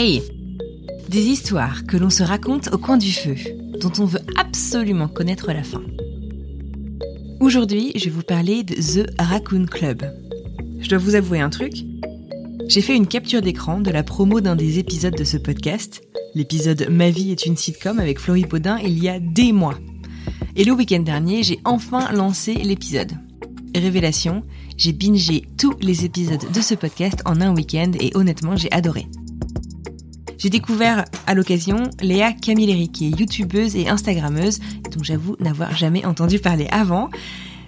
Hey Des histoires que l'on se raconte au coin du feu, dont on veut absolument connaître la fin. Aujourd'hui, je vais vous parler de The Raccoon Club. Je dois vous avouer un truc. J'ai fait une capture d'écran de la promo d'un des épisodes de ce podcast, l'épisode Ma vie est une sitcom avec Florie Baudin il y a des mois. Et le week-end dernier, j'ai enfin lancé l'épisode. Révélation, j'ai bingé tous les épisodes de ce podcast en un week-end et honnêtement, j'ai adoré. J'ai découvert à l'occasion Léa Camilleri, qui est youtubeuse et instagrammeuse, dont j'avoue n'avoir jamais entendu parler avant.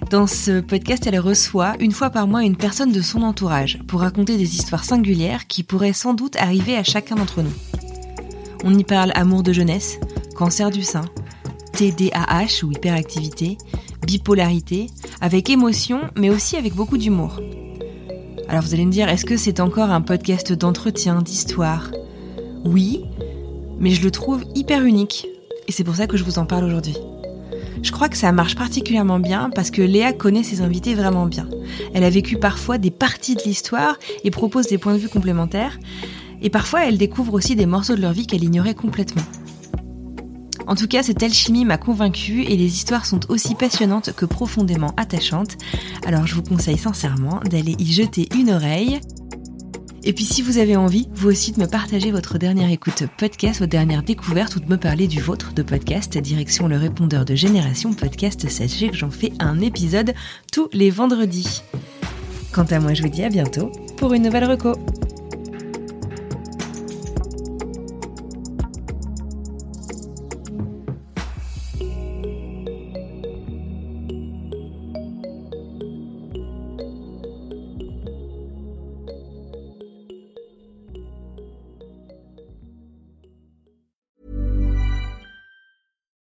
Dans ce podcast, elle reçoit une fois par mois une personne de son entourage pour raconter des histoires singulières qui pourraient sans doute arriver à chacun d'entre nous. On y parle amour de jeunesse, cancer du sein, TDAH ou hyperactivité, bipolarité, avec émotion, mais aussi avec beaucoup d'humour. Alors vous allez me dire, est-ce que c'est encore un podcast d'entretien, d'histoire? Oui, mais je le trouve hyper unique, et c'est pour ça que je vous en parle aujourd'hui. Je crois que ça marche particulièrement bien parce que Léa connaît ses invités vraiment bien. Elle a vécu parfois des parties de l'histoire et propose des points de vue complémentaires, et parfois elle découvre aussi des morceaux de leur vie qu'elle ignorait complètement. En tout cas, cette alchimie m'a convaincue et les histoires sont aussi passionnantes que profondément attachantes. Alors je vous conseille sincèrement d'aller y jeter une oreille. Et puis si vous avez envie, vous aussi de me partager votre dernière écoute podcast, votre dernière découverte ou de me parler du vôtre de podcast, direction le répondeur de Génération Podcast, sachez que j'en fais un épisode tous les vendredis. Quant à moi, je vous dis à bientôt pour une nouvelle reco.